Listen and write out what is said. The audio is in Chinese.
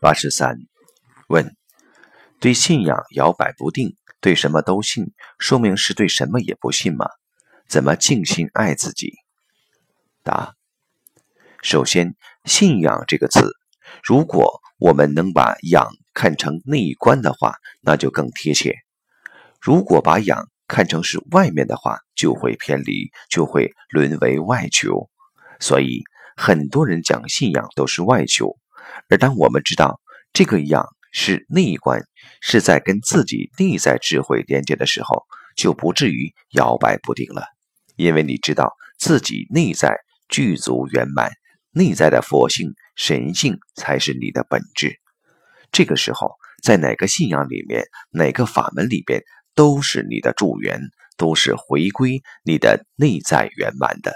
八十三，问：对信仰摇摆不定，对什么都信，说明是对什么也不信吗？怎么静心爱自己？答：首先，信仰这个词，如果我们能把仰看成内观的话，那就更贴切；如果把仰看成是外面的话，就会偏离，就会沦为外求。所以，很多人讲信仰都是外求。而当我们知道这个仰是内观，是在跟自己内在智慧连接的时候，就不至于摇摆不定了。因为你知道自己内在具足圆满，内在的佛性、神性才是你的本质。这个时候，在哪个信仰里面，哪个法门里边，都是你的助缘，都是回归你的内在圆满的。